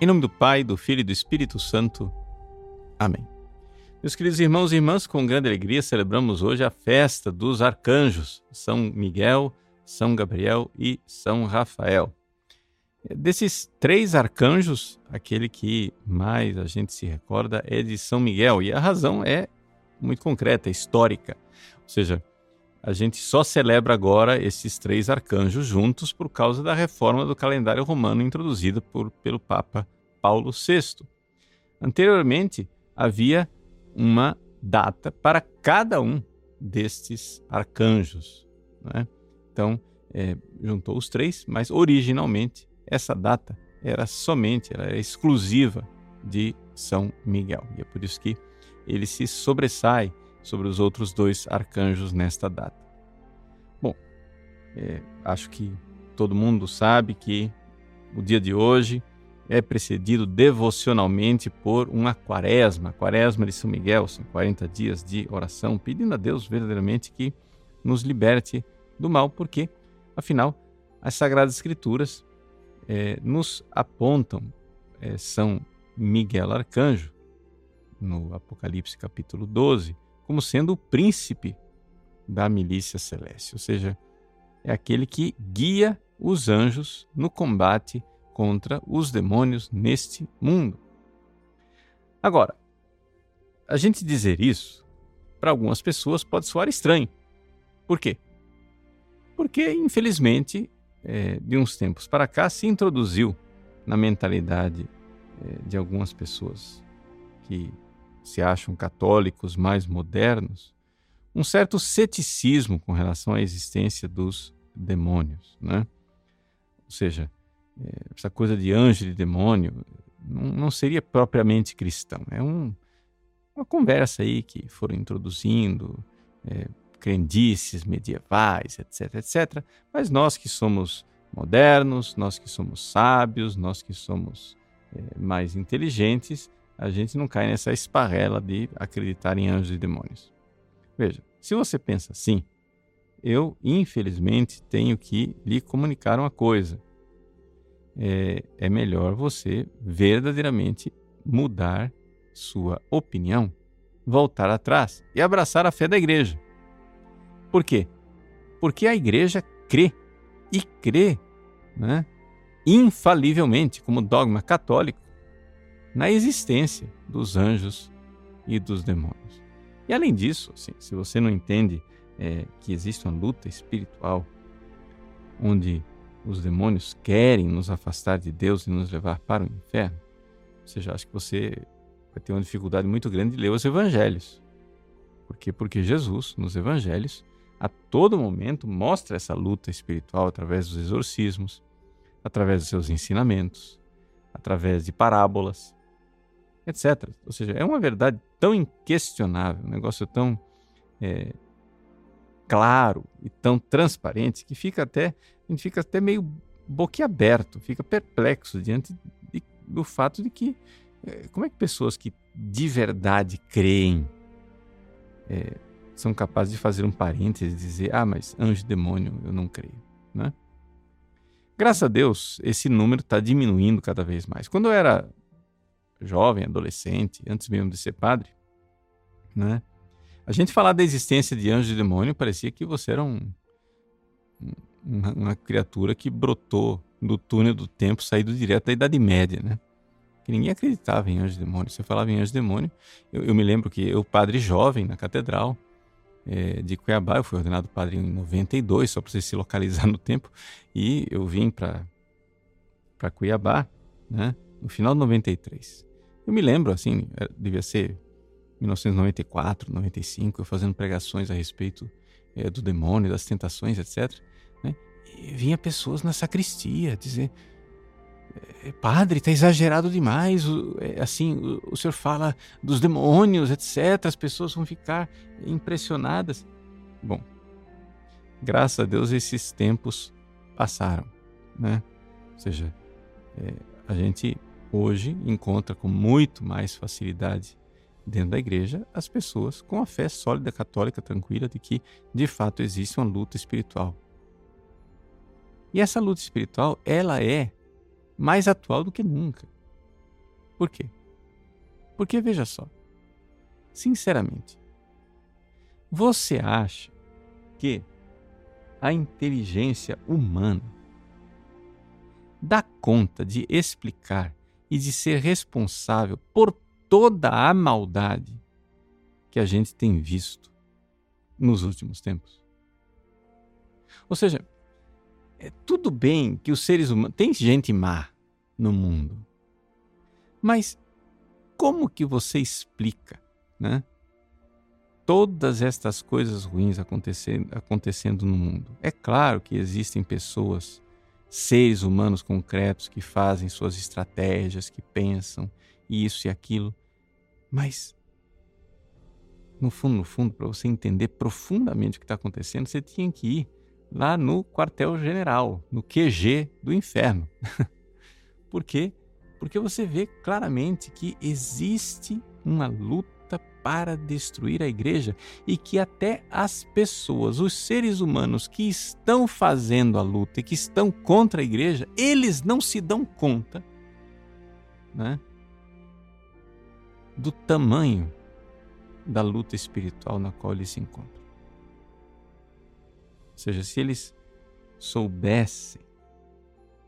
Em nome do Pai, do Filho e do Espírito Santo. Amém. Meus queridos irmãos e irmãs, com grande alegria celebramos hoje a festa dos arcanjos, São Miguel, São Gabriel e São Rafael. Desses três arcanjos, aquele que mais a gente se recorda é de São Miguel, e a razão é muito concreta, é histórica. Ou seja, a gente só celebra agora esses três arcanjos juntos por causa da reforma do calendário romano introduzida por, pelo Papa Paulo VI. Anteriormente, havia uma data para cada um destes arcanjos. Né? Então, é, juntou os três, mas originalmente essa data era somente, era exclusiva de São Miguel. E é por isso que ele se sobressai sobre os outros dois arcanjos nesta data. Bom, é, acho que todo mundo sabe que o dia de hoje é precedido devocionalmente por uma quaresma, quaresma de São Miguel, são 40 dias de oração, pedindo a Deus verdadeiramente que nos liberte do mal, porque, afinal, as Sagradas Escrituras é, nos apontam é, São Miguel Arcanjo, no Apocalipse capítulo 12, como sendo o príncipe da milícia celeste, ou seja, é aquele que guia os anjos no combate contra os demônios neste mundo. Agora, a gente dizer isso para algumas pessoas pode soar estranho. Por quê? Porque, infelizmente, é, de uns tempos para cá se introduziu na mentalidade é, de algumas pessoas que se acham católicos mais modernos um certo ceticismo com relação à existência dos demônios, né? Ou seja, é, essa coisa de anjo e de demônio não, não seria propriamente cristão. É um, uma conversa aí que foram introduzindo é, crendices medievais, etc, etc. Mas nós que somos modernos, nós que somos sábios, nós que somos é, mais inteligentes, a gente não cai nessa esparrela de acreditar em anjos e demônios. Veja, se você pensa assim, eu infelizmente tenho que lhe comunicar uma coisa. É, é melhor você verdadeiramente mudar sua opinião, voltar atrás e abraçar a fé da igreja. Por quê? Porque a igreja crê e crê né, infalivelmente, como dogma católico, na existência dos anjos e dos demônios. E além disso, assim, se você não entende é, que existe uma luta espiritual onde os demônios querem nos afastar de Deus e nos levar para o inferno, você já acha que você vai ter uma dificuldade muito grande de ler os evangelhos. Por quê? Porque Jesus, nos evangelhos, a todo momento mostra essa luta espiritual através dos exorcismos, através dos seus ensinamentos, através de parábolas, etc. Ou seja, é uma verdade tão inquestionável, um negócio tão é, claro e tão transparente que fica até, a gente fica até meio boquiaberto, fica perplexo diante de, do fato de que é, como é que pessoas que de verdade creem é, são capazes de fazer um parêntese e dizer, ah, mas anjo demônio eu não creio, né? Graças a Deus, esse número está diminuindo cada vez mais. Quando eu era jovem, adolescente, antes mesmo de ser padre, né? A gente falar da existência de anjo e demônio parecia que você era um, uma, uma, criatura que brotou do túnel do tempo, saído direto da Idade Média, né? Que ninguém acreditava em anjo e demônio. Você falava em anjo e demônio. Eu, eu me lembro que eu, padre jovem, na catedral, é, de Cuiabá. Eu fui ordenado padre em 92, só para você se localizar no tempo. E eu vim para Cuiabá né, no final de 93. Eu me lembro, assim, é, devia ser 1994, 95, eu fazendo pregações a respeito é, do demônio, das tentações, etc. Né, e vinha pessoas na sacristia dizer é, padre, está exagerado demais. Assim, o, o senhor fala dos demônios, etc. As pessoas vão ficar impressionadas. Bom, graças a Deus esses tempos passaram, né? Ou seja, é, a gente hoje encontra com muito mais facilidade dentro da igreja as pessoas com a fé sólida, católica, tranquila de que de fato existe uma luta espiritual. E essa luta espiritual, ela é mais atual do que nunca. Por quê? Porque veja só, sinceramente, você acha que a inteligência humana dá conta de explicar e de ser responsável por toda a maldade que a gente tem visto nos últimos tempos? Ou seja, é tudo bem que os seres humanos. Tem gente má no mundo. Mas como que você explica, né? Todas estas coisas ruins acontecendo, acontecendo no mundo. É claro que existem pessoas, seres humanos concretos que fazem suas estratégias, que pensam isso e aquilo, mas no fundo, no fundo, para você entender profundamente o que está acontecendo, você tinha que ir lá no quartel-general, no QG do inferno. Por quê? Porque você vê claramente que existe uma luta para destruir a igreja e que até as pessoas, os seres humanos que estão fazendo a luta e que estão contra a igreja, eles não se dão conta né, do tamanho da luta espiritual na qual eles se encontram. Ou seja, se eles soubessem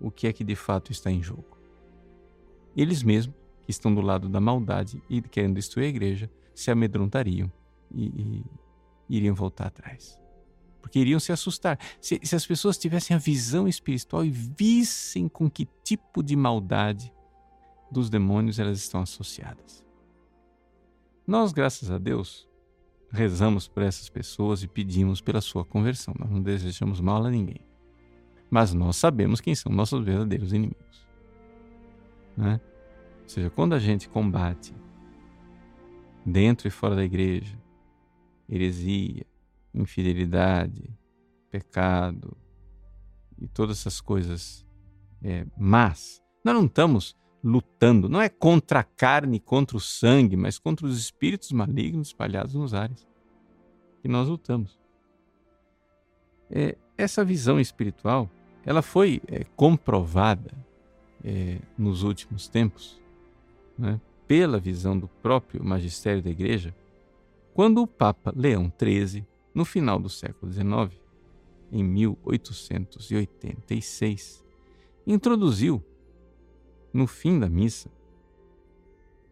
o que é que de fato está em jogo, eles mesmos, estão do lado da maldade e querendo destruir a igreja, se amedrontariam e, e iriam voltar atrás. Porque iriam se assustar. Se, se as pessoas tivessem a visão espiritual e vissem com que tipo de maldade dos demônios elas estão associadas. Nós, graças a Deus, rezamos por essas pessoas e pedimos pela sua conversão. Nós não desejamos mal a ninguém. Mas nós sabemos quem são nossos verdadeiros inimigos. Né? Ou seja, quando a gente combate dentro e fora da igreja heresia, infidelidade, pecado e todas essas coisas é, más, nós não estamos lutando, não é contra a carne, contra o sangue, mas contra os espíritos malignos espalhados nos ares que nós lutamos. É, essa visão espiritual, ela foi é, comprovada é, nos últimos tempos, né, pela visão do próprio magistério da Igreja, quando o Papa Leão XIII, no final do século XIX, em 1886, introduziu no fim da missa,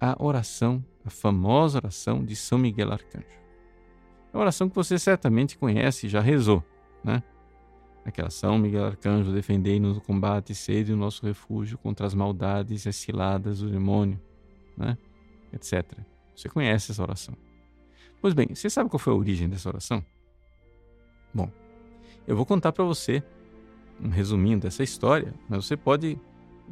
a oração, a famosa oração de São Miguel Arcanjo. É uma oração que você certamente conhece e já rezou, né? Aquela São Miguel Arcanjo, defendei-nos no combate, sede o nosso refúgio contra as maldades e as ciladas do demônio, né? Etc. Você conhece essa oração. Pois bem, você sabe qual foi a origem dessa oração? Bom, eu vou contar para você um resuminho dessa história, mas você pode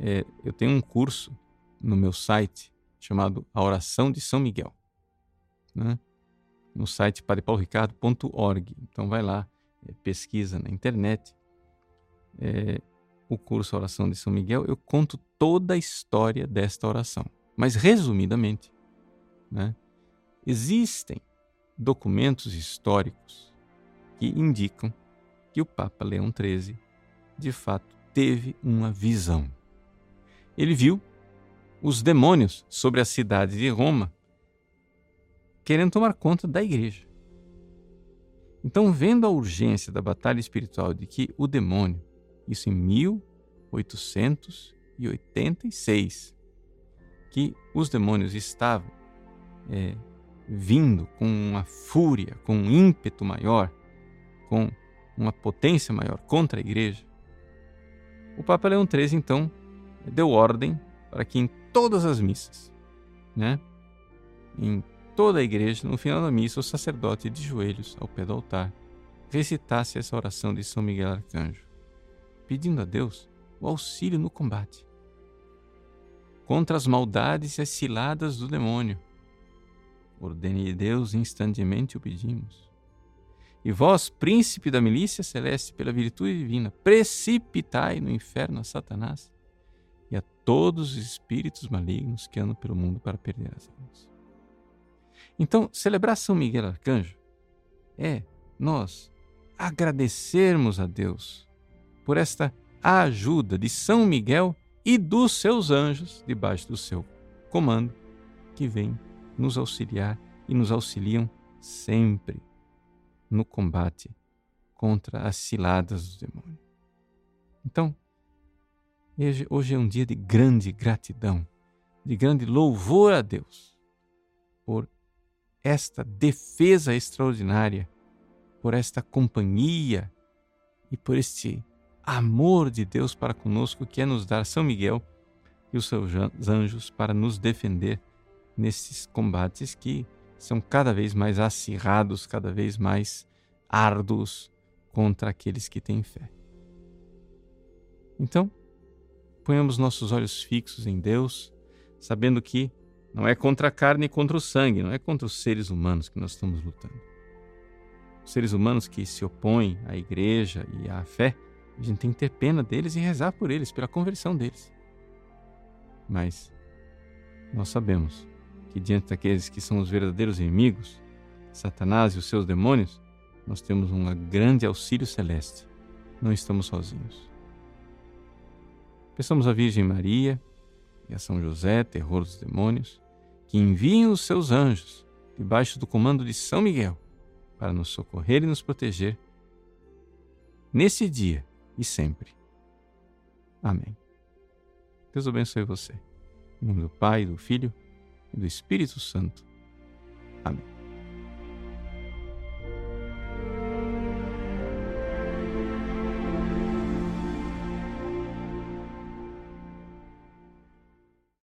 é, eu tenho um curso no meu site chamado A Oração de São Miguel, né? no site padrepaulricardo.org. Então vai lá, é, pesquisa na internet é, o curso Oração de São Miguel. Eu conto toda a história desta oração, mas resumidamente, né? existem documentos históricos que indicam que o Papa Leão XIII de fato teve uma visão ele viu os demônios sobre a cidade de Roma querendo tomar conta da igreja. Então, vendo a urgência da batalha espiritual de que o demônio, isso em 1886, que os demônios estavam é, vindo com uma fúria, com um ímpeto maior, com uma potência maior contra a igreja, o Papa Leão XIII então deu ordem para que em todas as missas, né, em toda a igreja, no final da missa, o sacerdote de joelhos ao pé do altar recitasse essa oração de São Miguel Arcanjo, pedindo a Deus o auxílio no combate contra as maldades e as ciladas do demônio. Ordene Deus, instantemente o pedimos. E vós, príncipe da milícia celeste, pela virtude divina, precipitai no inferno a Satanás e a todos os espíritos malignos que andam pelo mundo para perder as almas. Então, celebrar São Miguel Arcanjo é nós agradecermos a Deus por esta ajuda de São Miguel e dos seus anjos debaixo do seu comando que vem nos auxiliar e nos auxiliam sempre no combate contra as ciladas do demônio. Então, hoje é um dia de grande gratidão, de grande louvor a Deus por esta defesa extraordinária, por esta companhia e por este amor de Deus para conosco que é nos dar São Miguel e os seus anjos para nos defender nesses combates que são cada vez mais acirrados, cada vez mais árduos contra aqueles que têm fé. Então, ponhamos nossos olhos fixos em Deus, sabendo que não é contra a carne e contra o sangue, não é contra os seres humanos que nós estamos lutando. Os seres humanos que se opõem à igreja e à fé, a gente tem que ter pena deles e rezar por eles, pela conversão deles. Mas nós sabemos que diante daqueles que são os verdadeiros inimigos, Satanás e os seus demônios, nós temos um grande auxílio celeste. Não estamos sozinhos. Peçamos à Virgem Maria e a São José, terror dos demônios, que enviem os seus anjos debaixo do comando de São Miguel para nos socorrer e nos proteger nesse dia e sempre. Amém. Deus abençoe você. Em nome do Pai, do Filho e do Espírito Santo. Amém.